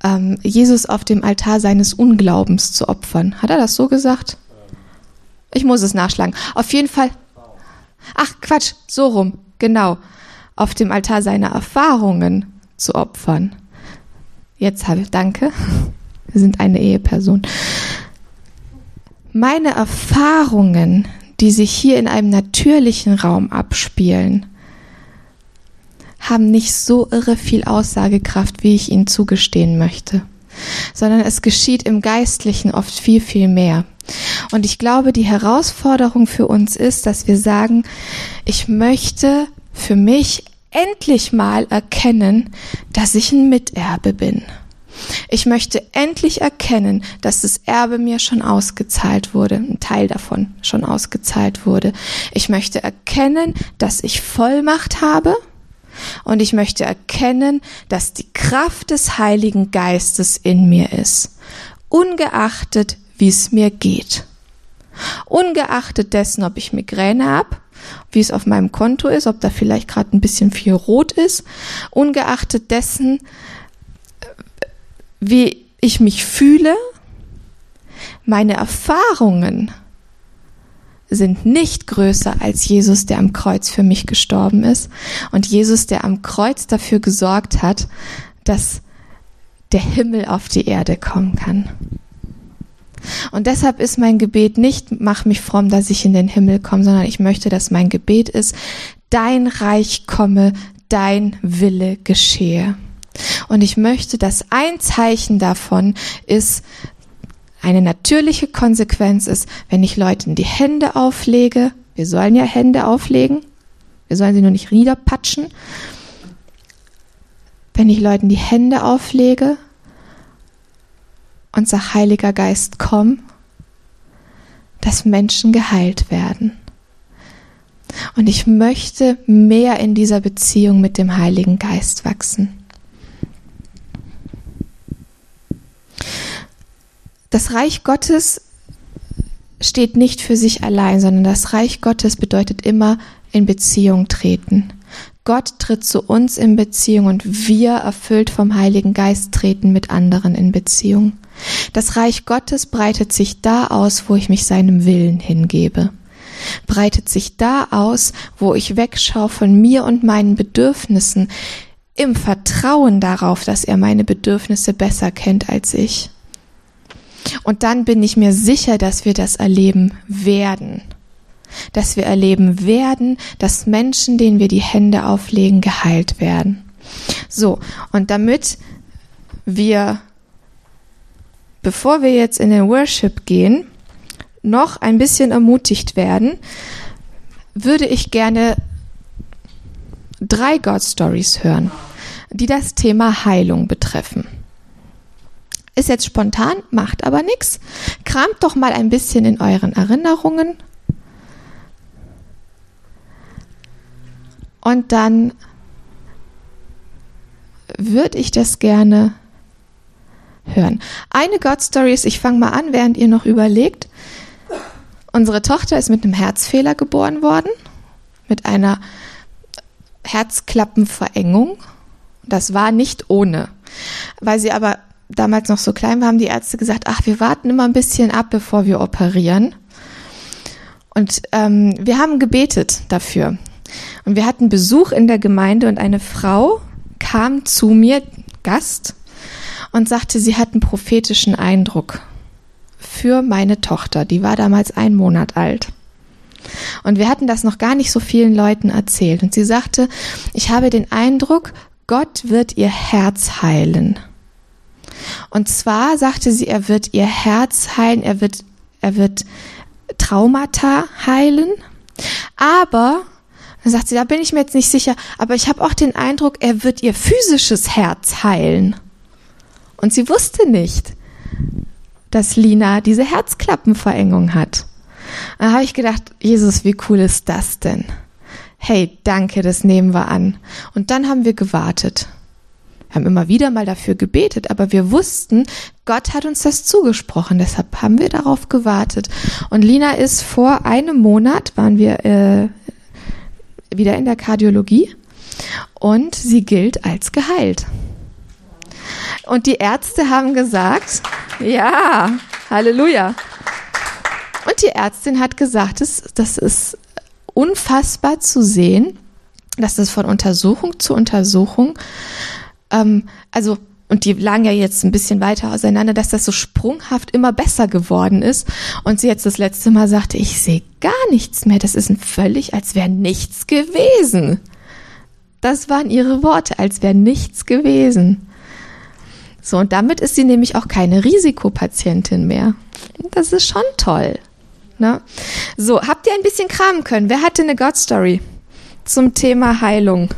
ähm, Jesus auf dem Altar seines Unglaubens zu opfern. Hat er das so gesagt? Ich muss es nachschlagen. Auf jeden Fall. Ach, Quatsch, so rum, genau. Auf dem Altar seiner Erfahrungen zu opfern. Jetzt habe ich, danke. [laughs] Wir sind eine Eheperson. meine Erfahrungen, die sich hier in einem natürlichen Raum abspielen, haben nicht so irre viel Aussagekraft, wie ich ihnen zugestehen möchte, sondern es geschieht im Geistlichen oft viel, viel mehr. Und ich glaube, die Herausforderung für uns ist, dass wir sagen, ich möchte für mich endlich mal erkennen, dass ich ein Miterbe bin. Ich möchte endlich erkennen, dass das Erbe mir schon ausgezahlt wurde, ein Teil davon schon ausgezahlt wurde. Ich möchte erkennen, dass ich Vollmacht habe und ich möchte erkennen, dass die Kraft des Heiligen Geistes in mir ist, ungeachtet, wie es mir geht. Ungeachtet dessen, ob ich Migräne habe, wie es auf meinem Konto ist, ob da vielleicht gerade ein bisschen viel rot ist, ungeachtet dessen, wie ich mich fühle, meine Erfahrungen sind nicht größer als Jesus, der am Kreuz für mich gestorben ist und Jesus, der am Kreuz dafür gesorgt hat, dass der Himmel auf die Erde kommen kann. Und deshalb ist mein Gebet nicht, mach mich fromm, dass ich in den Himmel komme, sondern ich möchte, dass mein Gebet ist, dein Reich komme, dein Wille geschehe. Und ich möchte, dass ein Zeichen davon ist, eine natürliche Konsequenz ist, wenn ich Leuten die Hände auflege, wir sollen ja Hände auflegen, wir sollen sie nur nicht niederpatschen, wenn ich Leuten die Hände auflege und sag, Heiliger Geist, komm, dass Menschen geheilt werden. Und ich möchte mehr in dieser Beziehung mit dem Heiligen Geist wachsen. Das Reich Gottes steht nicht für sich allein, sondern das Reich Gottes bedeutet immer in Beziehung treten. Gott tritt zu uns in Beziehung und wir, erfüllt vom Heiligen Geist, treten mit anderen in Beziehung. Das Reich Gottes breitet sich da aus, wo ich mich seinem Willen hingebe. Breitet sich da aus, wo ich wegschaue von mir und meinen Bedürfnissen, im Vertrauen darauf, dass er meine Bedürfnisse besser kennt als ich. Und dann bin ich mir sicher, dass wir das erleben werden. Dass wir erleben werden, dass Menschen, denen wir die Hände auflegen, geheilt werden. So, und damit wir, bevor wir jetzt in den Worship gehen, noch ein bisschen ermutigt werden, würde ich gerne drei God Stories hören, die das Thema Heilung betreffen. Ist jetzt spontan, macht aber nichts. Kramt doch mal ein bisschen in euren Erinnerungen. Und dann würde ich das gerne hören. Eine God Story ist, ich fange mal an, während ihr noch überlegt. Unsere Tochter ist mit einem Herzfehler geboren worden, mit einer Herzklappenverengung. Das war nicht ohne. Weil sie aber damals noch so klein war, haben die Ärzte gesagt, ach, wir warten immer ein bisschen ab, bevor wir operieren. Und ähm, wir haben gebetet dafür. Und wir hatten Besuch in der Gemeinde und eine Frau kam zu mir, Gast, und sagte, sie hat einen prophetischen Eindruck für meine Tochter. Die war damals ein Monat alt. Und wir hatten das noch gar nicht so vielen Leuten erzählt. Und sie sagte, ich habe den Eindruck, Gott wird ihr Herz heilen. Und zwar sagte sie, er wird ihr Herz heilen, er wird, er wird Traumata heilen. Aber, dann sagt sie, da bin ich mir jetzt nicht sicher, aber ich habe auch den Eindruck, er wird ihr physisches Herz heilen. Und sie wusste nicht, dass Lina diese Herzklappenverengung hat. Da habe ich gedacht, Jesus, wie cool ist das denn? Hey, danke, das nehmen wir an. Und dann haben wir gewartet. Haben immer wieder mal dafür gebetet, aber wir wussten, Gott hat uns das zugesprochen. Deshalb haben wir darauf gewartet. Und Lina ist vor einem Monat, waren wir äh, wieder in der Kardiologie und sie gilt als geheilt. Und die Ärzte haben gesagt, ja, Halleluja. Und die Ärztin hat gesagt, das, das ist unfassbar zu sehen, dass das von Untersuchung zu Untersuchung ähm, also und die lagen ja jetzt ein bisschen weiter auseinander, dass das so sprunghaft immer besser geworden ist. Und sie jetzt das letzte Mal sagte, ich sehe gar nichts mehr. Das ist ein völlig, als wäre nichts gewesen. Das waren ihre Worte, als wäre nichts gewesen. So, und damit ist sie nämlich auch keine Risikopatientin mehr. Das ist schon toll. Ne? So, habt ihr ein bisschen kramen können? Wer hatte eine God Story zum Thema Heilung?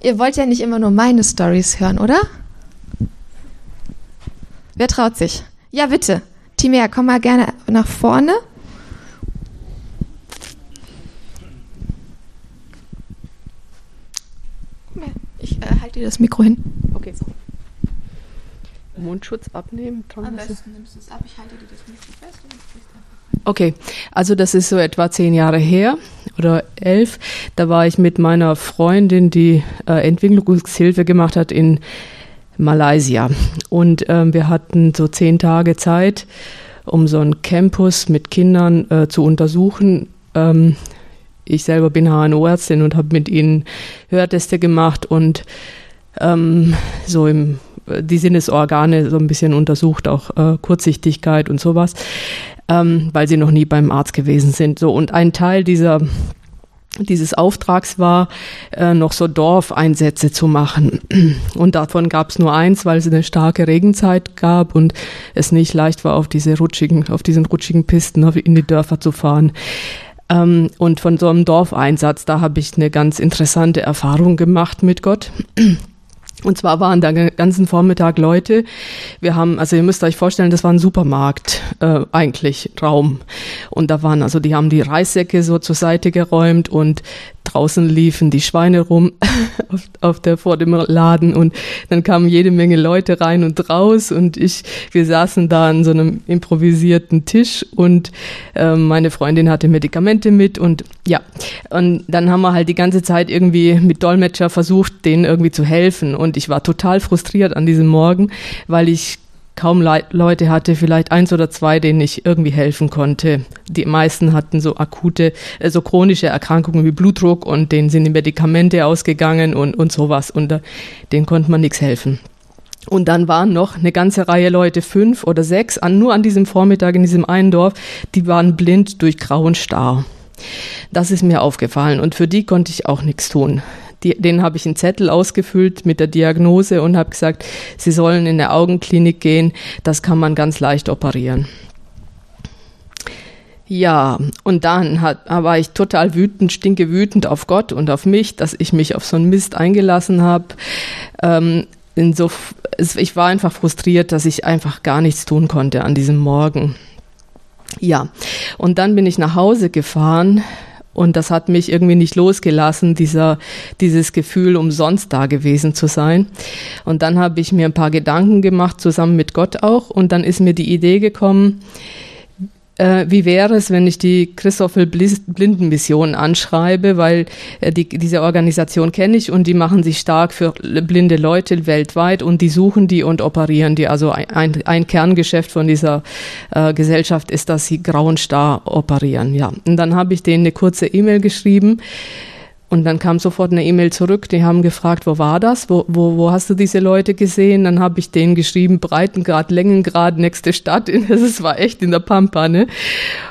Ihr wollt ja nicht immer nur meine Stories hören, oder? Wer traut sich? Ja, bitte. Timea, komm mal gerne nach vorne. Ich äh, halte dir das Mikro hin. Okay. So. Mundschutz abnehmen? Am besten nimmst du es ab, ich halte dir das Mikro fest und Okay, also das ist so etwa zehn Jahre her oder elf. Da war ich mit meiner Freundin, die äh, Entwicklungshilfe gemacht hat in Malaysia. Und ähm, wir hatten so zehn Tage Zeit, um so einen Campus mit Kindern äh, zu untersuchen. Ähm, ich selber bin HNO-Ärztin und habe mit ihnen Hörteste gemacht und ähm, so im die Sinnesorgane so ein bisschen untersucht, auch äh, Kurzsichtigkeit und sowas, ähm, weil sie noch nie beim Arzt gewesen sind. So und ein Teil dieser dieses Auftrags war, äh, noch so Dorfeinsätze zu machen. [clears throat] Und davon gab es nur eins, weil es eine starke Regenzeit gab und es nicht leicht war, auf diese rutschigen, auf diesen rutschigen Pisten in die Dörfer zu fahren. Ähm, und von so einem Dorfeinsatz, da habe ich eine ganz interessante Erfahrung gemacht mit Gott. [clears throat] Und zwar waren da den ganzen Vormittag Leute. Wir haben, also ihr müsst euch vorstellen, das war ein Supermarkt äh, eigentlich Raum. Und da waren, also die haben die Reissäcke so zur Seite geräumt und draußen liefen die Schweine rum [laughs] auf, auf der vor dem Laden. Und dann kamen jede Menge Leute rein und raus. Und ich, wir saßen da an so einem improvisierten Tisch. Und äh, meine Freundin hatte Medikamente mit. Und ja. Und dann haben wir halt die ganze Zeit irgendwie mit Dolmetscher versucht, denen irgendwie zu helfen. Und ich war total frustriert an diesem Morgen, weil ich kaum Le Leute hatte, vielleicht eins oder zwei, denen ich irgendwie helfen konnte. Die meisten hatten so akute, äh, so chronische Erkrankungen wie Blutdruck und denen sind die Medikamente ausgegangen und, und sowas und äh, denen konnte man nichts helfen. Und dann waren noch eine ganze Reihe Leute, fünf oder sechs, an, nur an diesem Vormittag in diesem einen Dorf, die waren blind durch Grau und Star. Das ist mir aufgefallen und für die konnte ich auch nichts tun die, den habe ich einen Zettel ausgefüllt mit der Diagnose und habe gesagt, sie sollen in eine Augenklinik gehen, das kann man ganz leicht operieren. Ja, und dann hat, war ich total wütend, stinke wütend auf Gott und auf mich, dass ich mich auf so einen Mist eingelassen habe. Ähm, so, ich war einfach frustriert, dass ich einfach gar nichts tun konnte an diesem Morgen. Ja, und dann bin ich nach Hause gefahren und das hat mich irgendwie nicht losgelassen, dieser, dieses Gefühl, umsonst da gewesen zu sein. Und dann habe ich mir ein paar Gedanken gemacht, zusammen mit Gott auch. Und dann ist mir die Idee gekommen, äh, wie wäre es, wenn ich die Christoffel Blindenmission anschreibe, weil äh, die, diese Organisation kenne ich und die machen sich stark für blinde Leute weltweit und die suchen die und operieren die. Also ein, ein Kerngeschäft von dieser äh, Gesellschaft ist, dass sie grauen Star operieren. Ja, und dann habe ich denen eine kurze E-Mail geschrieben und dann kam sofort eine E-Mail zurück, die haben gefragt, wo war das? Wo, wo, wo hast du diese Leute gesehen? Dann habe ich denen geschrieben, Breitengrad, Längengrad, nächste Stadt. [laughs] Das war echt in der Pampa, ne?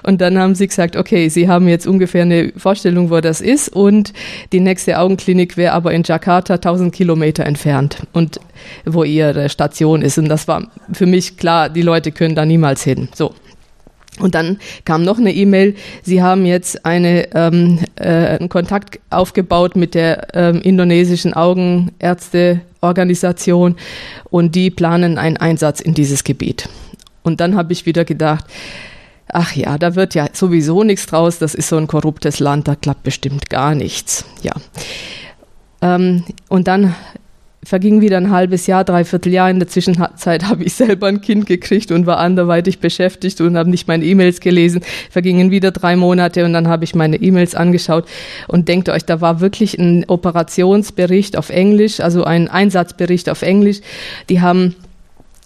Und dann haben sie gesagt, okay, sie haben jetzt ungefähr eine Vorstellung, wo das ist und die nächste Augenklinik wäre aber in Jakarta 1000 Kilometer entfernt und wo ihre Station ist. Und das war für mich klar, die Leute können da niemals hin. So. Und dann kam noch eine E-Mail, Sie haben jetzt eine, ähm, äh, einen Kontakt aufgebaut mit der ähm, indonesischen Augenärzteorganisation und die planen einen Einsatz in dieses Gebiet. Und dann habe ich wieder gedacht, ach ja, da wird ja sowieso nichts draus, das ist so ein korruptes Land, da klappt bestimmt gar nichts. Ja. Ähm, und dann verging wieder ein halbes Jahr, dreiviertel Jahr. In der Zwischenzeit habe ich selber ein Kind gekriegt und war anderweitig beschäftigt und habe nicht meine E-Mails gelesen. Vergingen wieder drei Monate und dann habe ich meine E-Mails angeschaut und denkt euch, da war wirklich ein Operationsbericht auf Englisch, also ein Einsatzbericht auf Englisch. Die haben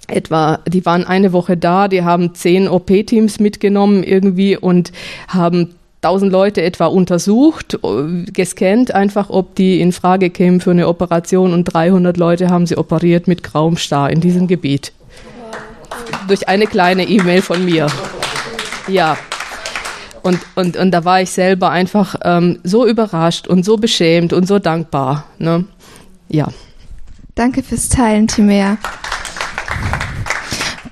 etwa, die waren eine Woche da, die haben zehn OP-Teams mitgenommen irgendwie und haben 1000 Leute etwa untersucht, gescannt einfach, ob die in Frage kämen für eine Operation und 300 Leute haben sie operiert mit grauem Star in diesem Gebiet. Durch eine kleine E-Mail von mir. Ja. Und, und, und da war ich selber einfach ähm, so überrascht und so beschämt und so dankbar. Ne? Ja. Danke fürs Teilen, Timea.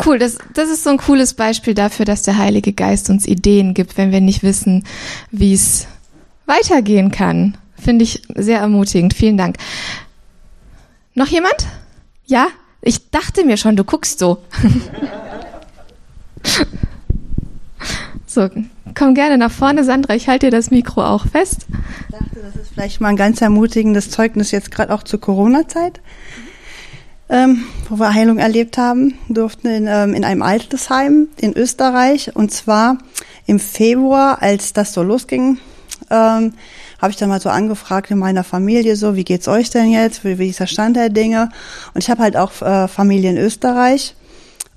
Cool, das, das ist so ein cooles Beispiel dafür, dass der Heilige Geist uns Ideen gibt, wenn wir nicht wissen, wie es weitergehen kann. Finde ich sehr ermutigend. Vielen Dank. Noch jemand? Ja? Ich dachte mir schon, du guckst so. [laughs] so, komm gerne nach vorne, Sandra. Ich halte dir das Mikro auch fest. Ich dachte, das ist vielleicht mal ein ganz ermutigendes Zeugnis jetzt gerade auch zur Corona-Zeit ähm, wo wir Heilung erlebt haben, durften in, ähm, in einem Altersheim in Österreich und zwar im Februar, als das so losging, ähm, habe ich dann mal so angefragt in meiner Familie so, wie geht's euch denn jetzt, wie, wie ist der Stand der Dinge? Und ich habe halt auch äh, Familie in Österreich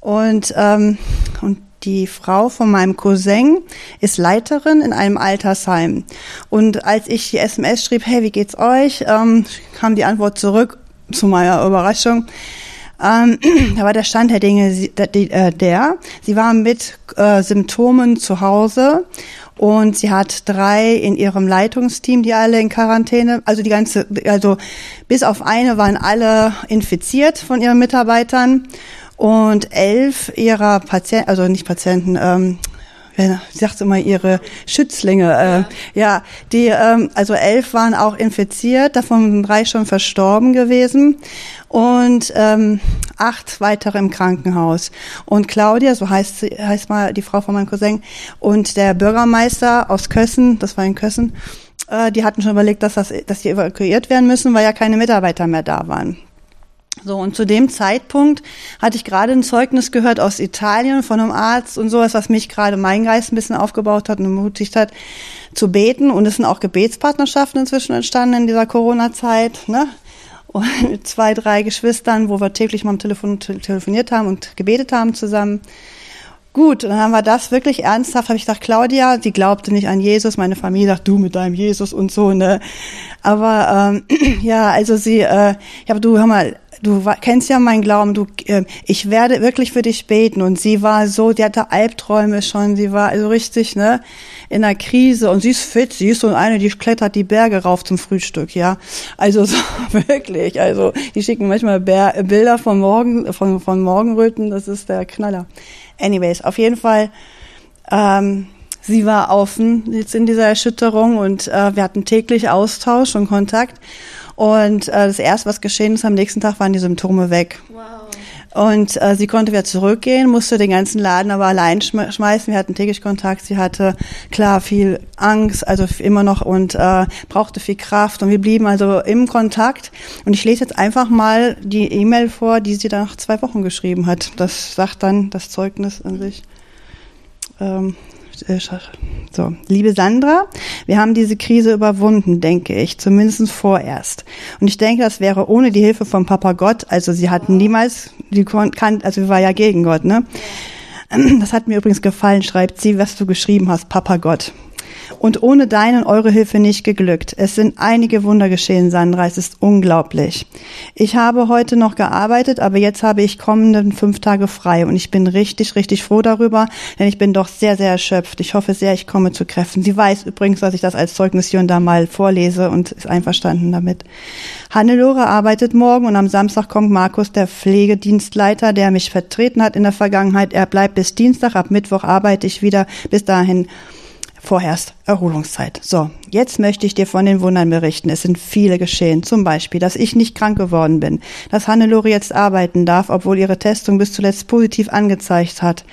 und ähm, und die Frau von meinem Cousin ist Leiterin in einem Altersheim. Und als ich die SMS schrieb, hey, wie geht's euch, ähm, kam die Antwort zurück, zu meiner Überraschung. Ähm, [clears throat] da war der Stand der Dinge der, äh, der sie war mit äh, Symptomen zu Hause und sie hat drei in ihrem Leitungsteam, die alle in Quarantäne, also die ganze, also bis auf eine waren alle infiziert von ihren Mitarbeitern und elf ihrer Patienten, also nicht Patienten, ähm, sie sagt immer ihre Schützlinge, äh, ja, die, ähm, also elf waren auch infiziert, davon drei schon verstorben gewesen und ähm, acht weitere im Krankenhaus. Und Claudia, so heißt sie, heißt mal die Frau von meinem Cousin, und der Bürgermeister aus Kössen, das war in Kössen, äh, die hatten schon überlegt, dass das, dass die evakuiert werden müssen, weil ja keine Mitarbeiter mehr da waren. So, und zu dem Zeitpunkt hatte ich gerade ein Zeugnis gehört aus Italien von einem Arzt und sowas, was mich gerade mein Geist ein bisschen aufgebaut hat und ermutigt hat, zu beten. Und es sind auch Gebetspartnerschaften inzwischen entstanden in dieser Corona-Zeit, ne? Und [laughs] zwei, drei Geschwistern, wo wir täglich mal am Telefon telefoniert haben und gebetet haben zusammen. Gut, dann haben wir das wirklich ernsthaft, habe ich gedacht, Claudia, sie glaubte nicht an Jesus, meine Familie sagt, du mit deinem Jesus und so, ne? Aber ähm, [clears throat] ja, also sie, äh, ja, du hör mal, du kennst ja meinen Glauben, du, äh, ich werde wirklich für dich beten. Und sie war so, die hatte Albträume schon, sie war also richtig, ne, in einer Krise und sie ist fit, sie ist so eine, die klettert die Berge rauf zum Frühstück, ja. Also so, [laughs] wirklich, also die schicken manchmal Bär, Bilder von Morgen, von, von Morgenröten, das ist der Knaller. Anyways, auf jeden Fall, ähm, sie war offen jetzt in dieser Erschütterung und äh, wir hatten täglich Austausch und Kontakt. Und äh, das erste, was geschehen ist, am nächsten Tag waren die Symptome weg. Wow. Und äh, sie konnte wieder zurückgehen, musste den ganzen Laden aber allein schmeißen. Wir hatten täglich Kontakt. Sie hatte klar viel Angst, also immer noch und äh, brauchte viel Kraft. Und wir blieben also im Kontakt. Und ich lese jetzt einfach mal die E-Mail vor, die sie dann nach zwei Wochen geschrieben hat. Das sagt dann das Zeugnis an sich. Ähm, äh, so, liebe Sandra, wir haben diese Krise überwunden, denke ich, zumindest vorerst. Und ich denke, das wäre ohne die Hilfe von Papa Gott, also sie hatten niemals, die kann, also wir war ja gegen Gott, ne? Das hat mir übrigens gefallen, schreibt sie, was du geschrieben hast, Papa Gott und ohne deine und eure Hilfe nicht geglückt. Es sind einige Wunder geschehen, Sandra. Es ist unglaublich. Ich habe heute noch gearbeitet, aber jetzt habe ich kommenden fünf Tage frei und ich bin richtig, richtig froh darüber, denn ich bin doch sehr, sehr erschöpft. Ich hoffe sehr, ich komme zu Kräften. Sie weiß übrigens, dass ich das als Zeugnis hier und da mal vorlese und ist einverstanden damit. Hannelore arbeitet morgen und am Samstag kommt Markus, der Pflegedienstleiter, der mich vertreten hat in der Vergangenheit. Er bleibt bis Dienstag, ab Mittwoch arbeite ich wieder. Bis dahin vorherrscht Erholungszeit. So, jetzt möchte ich dir von den Wundern berichten. Es sind viele geschehen. Zum Beispiel, dass ich nicht krank geworden bin, dass Hannelore jetzt arbeiten darf, obwohl ihre Testung bis zuletzt positiv angezeigt hat,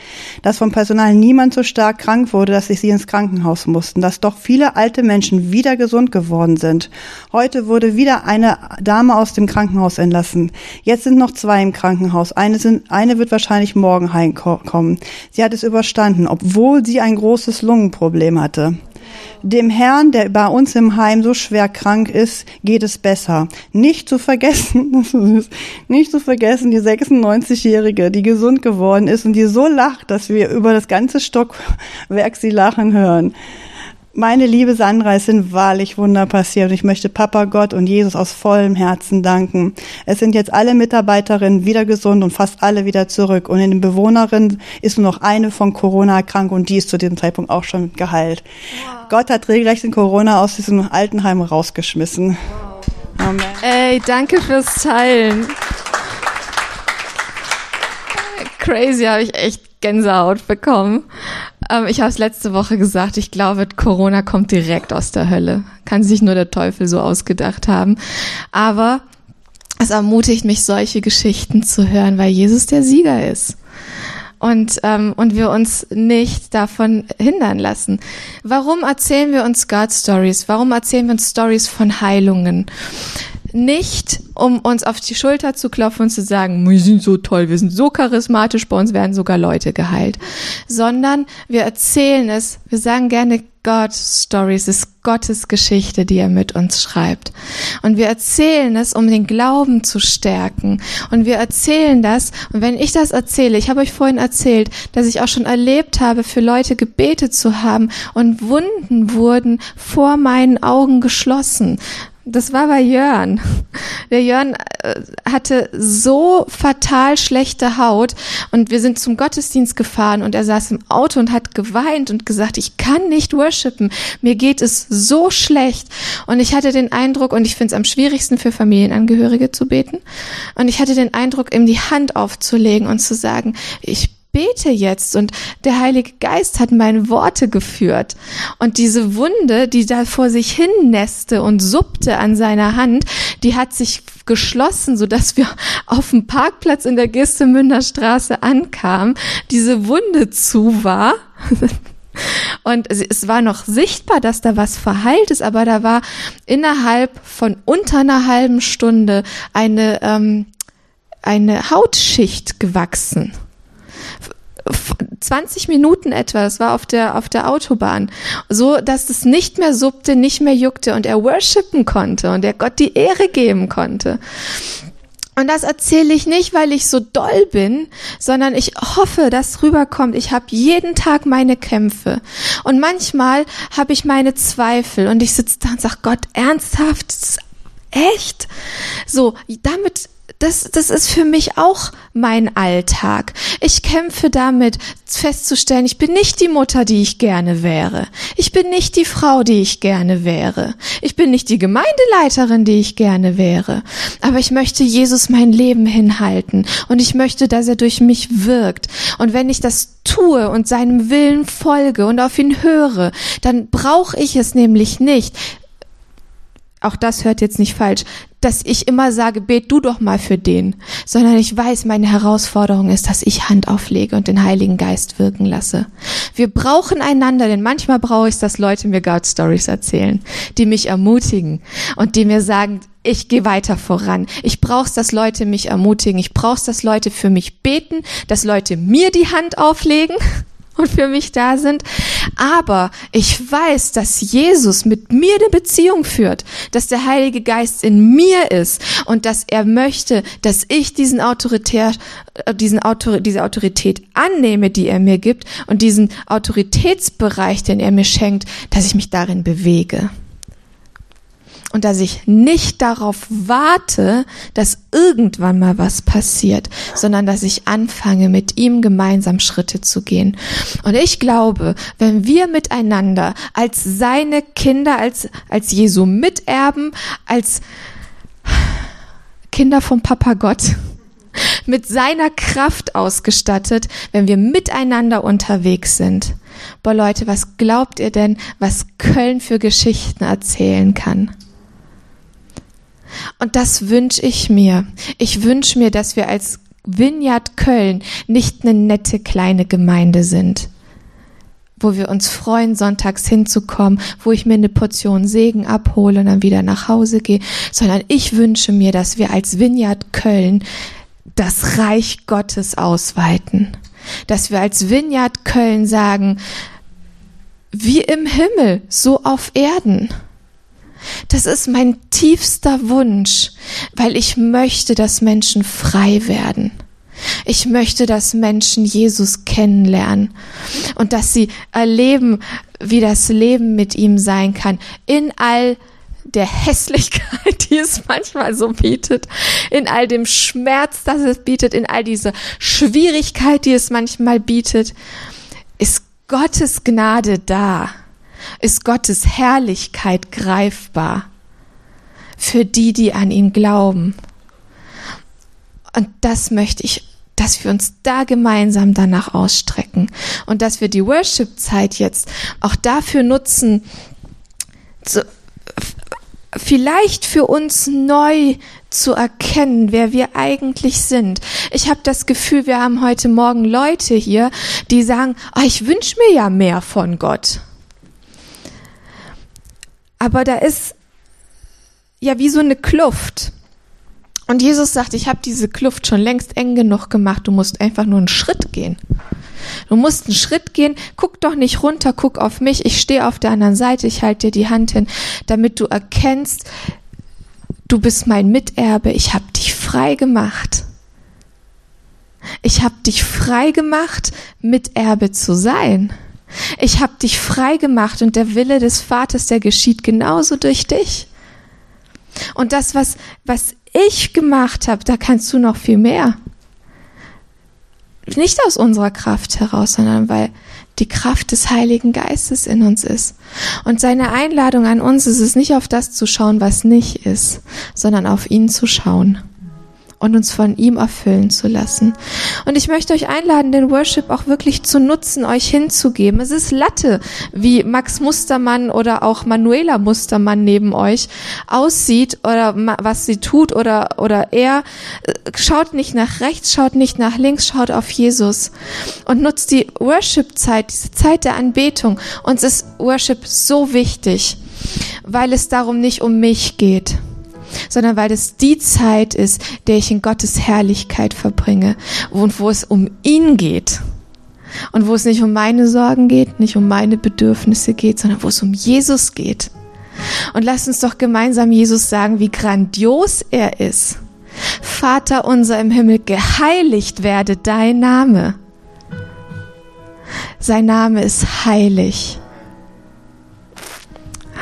dass vom Personal niemand so stark krank wurde, dass sie ins Krankenhaus mussten, dass doch viele alte Menschen wieder gesund geworden sind. Heute wurde wieder eine Dame aus dem Krankenhaus entlassen. Jetzt sind noch zwei im Krankenhaus. Eine, sind, eine wird wahrscheinlich morgen heimkommen. Sie hat es überstanden, obwohl sie ein großes Lungenproblem hatte. Dem Herrn, der bei uns im Heim so schwer krank ist, geht es besser. Nicht zu vergessen, [laughs] nicht zu vergessen, die 96-Jährige, die gesund geworden ist und die so lacht, dass wir über das ganze Stockwerk sie lachen hören. Meine liebe Sandra, es sind wahrlich Wunder passiert und ich möchte Papa Gott und Jesus aus vollem Herzen danken. Es sind jetzt alle Mitarbeiterinnen wieder gesund und fast alle wieder zurück und in den Bewohnerinnen ist nur noch eine von Corona erkrankt und die ist zu diesem Zeitpunkt auch schon geheilt. Wow. Gott hat regelrecht den Corona aus diesem Altenheim rausgeschmissen. Wow. Amen. Ey, danke fürs Teilen. Crazy, habe ich echt Gänsehaut bekommen. Ähm, ich habe es letzte Woche gesagt, ich glaube, Corona kommt direkt aus der Hölle. Kann sich nur der Teufel so ausgedacht haben. Aber es ermutigt mich, solche Geschichten zu hören, weil Jesus der Sieger ist. Und, ähm, und wir uns nicht davon hindern lassen. Warum erzählen wir uns God Stories? Warum erzählen wir uns Stories von Heilungen? Nicht, um uns auf die Schulter zu klopfen und zu sagen, wir sind so toll, wir sind so charismatisch, bei uns werden sogar Leute geheilt, sondern wir erzählen es, wir sagen gerne God Stories, es ist Gottes Geschichte, die er mit uns schreibt. Und wir erzählen es, um den Glauben zu stärken. Und wir erzählen das, und wenn ich das erzähle, ich habe euch vorhin erzählt, dass ich auch schon erlebt habe, für Leute gebetet zu haben und Wunden wurden vor meinen Augen geschlossen. Das war bei Jörn. Der Jörn äh, hatte so fatal schlechte Haut und wir sind zum Gottesdienst gefahren und er saß im Auto und hat geweint und gesagt, ich kann nicht worshipen. Mir geht es so schlecht. Und ich hatte den Eindruck, und ich finde es am schwierigsten für Familienangehörige zu beten, und ich hatte den Eindruck, ihm die Hand aufzulegen und zu sagen, ich bete jetzt und der Heilige Geist hat meine Worte geführt. Und diese Wunde, die da vor sich hin näste und suppte an seiner Hand, die hat sich geschlossen, so dass wir auf dem Parkplatz in der Gistemünder Straße ankamen, diese Wunde zu war. [laughs] Und es war noch sichtbar, dass da was verheilt ist, aber da war innerhalb von unter einer halben Stunde eine, ähm, eine Hautschicht gewachsen. 20 Minuten etwa, das war auf der, auf der Autobahn, so dass es nicht mehr suppte, nicht mehr juckte und er worshipen konnte und er Gott die Ehre geben konnte. Und das erzähle ich nicht, weil ich so doll bin, sondern ich hoffe, dass rüberkommt. Ich habe jeden Tag meine Kämpfe. Und manchmal habe ich meine Zweifel und ich sitze da und sage, Gott, ernsthaft, echt? So, damit das, das ist für mich auch mein Alltag. Ich kämpfe damit, festzustellen, ich bin nicht die Mutter, die ich gerne wäre. Ich bin nicht die Frau, die ich gerne wäre. Ich bin nicht die Gemeindeleiterin, die ich gerne wäre. Aber ich möchte Jesus mein Leben hinhalten und ich möchte, dass er durch mich wirkt. Und wenn ich das tue und seinem Willen folge und auf ihn höre, dann brauche ich es nämlich nicht, auch das hört jetzt nicht falsch, dass ich immer sage, bet du doch mal für den, sondern ich weiß, meine Herausforderung ist, dass ich Hand auflege und den Heiligen Geist wirken lasse. Wir brauchen einander, denn manchmal brauche ich es, dass Leute mir God Stories erzählen, die mich ermutigen und die mir sagen, ich gehe weiter voran. Ich brauche es, dass Leute mich ermutigen. Ich brauche es, dass Leute für mich beten, dass Leute mir die Hand auflegen und für mich da sind. Aber ich weiß, dass Jesus mit mir eine Beziehung führt, dass der Heilige Geist in mir ist und dass er möchte, dass ich diesen Autoritär, äh, diesen Autor, diese Autorität annehme, die er mir gibt und diesen Autoritätsbereich, den er mir schenkt, dass ich mich darin bewege und dass ich nicht darauf warte, dass irgendwann mal was passiert, sondern dass ich anfange, mit ihm gemeinsam Schritte zu gehen. Und ich glaube, wenn wir miteinander als seine Kinder, als, als Jesu Miterben, als Kinder vom Papa Gott, mit seiner Kraft ausgestattet, wenn wir miteinander unterwegs sind. Boah Leute, was glaubt ihr denn, was Köln für Geschichten erzählen kann? Und das wünsche ich mir. Ich wünsche mir, dass wir als Vineyard Köln nicht eine nette kleine Gemeinde sind, wo wir uns freuen, sonntags hinzukommen, wo ich mir eine Portion Segen abhole und dann wieder nach Hause gehe, sondern ich wünsche mir, dass wir als Vineyard Köln das Reich Gottes ausweiten, dass wir als Vineyard Köln sagen, wie im Himmel, so auf Erden. Das ist mein tiefster Wunsch, weil ich möchte, dass Menschen frei werden. Ich möchte, dass Menschen Jesus kennenlernen und dass sie erleben, wie das Leben mit ihm sein kann. In all der Hässlichkeit, die es manchmal so bietet, in all dem Schmerz, das es bietet, in all dieser Schwierigkeit, die es manchmal bietet, ist Gottes Gnade da, ist Gottes Herrlichkeit greifbar für die, die an ihn glauben. Und das möchte ich, dass wir uns da gemeinsam danach ausstrecken und dass wir die Worship-Zeit jetzt auch dafür nutzen, zu, vielleicht für uns neu zu erkennen, wer wir eigentlich sind. Ich habe das Gefühl, wir haben heute Morgen Leute hier, die sagen, oh, ich wünsche mir ja mehr von Gott. Aber da ist ja wie so eine Kluft. Und Jesus sagt, ich habe diese Kluft schon längst eng genug gemacht, du musst einfach nur einen Schritt gehen. Du musst einen Schritt gehen, guck doch nicht runter, guck auf mich, ich stehe auf der anderen Seite, ich halte dir die Hand hin, damit du erkennst, du bist mein Miterbe, ich habe dich frei gemacht. Ich habe dich frei gemacht, Miterbe zu sein. Ich habe dich frei gemacht und der Wille des Vaters, der geschieht genauso durch dich. Und das, was, was ich gemacht habe, da kannst du noch viel mehr. Nicht aus unserer Kraft heraus, sondern weil die Kraft des Heiligen Geistes in uns ist. Und seine Einladung an uns ist es nicht auf das zu schauen, was nicht ist, sondern auf ihn zu schauen und uns von ihm erfüllen zu lassen. Und ich möchte euch einladen, den Worship auch wirklich zu nutzen, euch hinzugeben. Es ist Latte, wie Max Mustermann oder auch Manuela Mustermann neben euch aussieht oder was sie tut oder, oder er. Schaut nicht nach rechts, schaut nicht nach links, schaut auf Jesus und nutzt die Worship-Zeit, diese Zeit der Anbetung. Uns ist Worship so wichtig, weil es darum nicht um mich geht sondern weil es die Zeit ist, der ich in Gottes Herrlichkeit verbringe und wo es um ihn geht. Und wo es nicht um meine Sorgen geht, nicht um meine Bedürfnisse geht, sondern wo es um Jesus geht. Und lasst uns doch gemeinsam Jesus sagen, wie grandios er ist. Vater unser im Himmel, geheiligt werde dein Name. Sein Name ist heilig.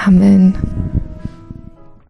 Amen.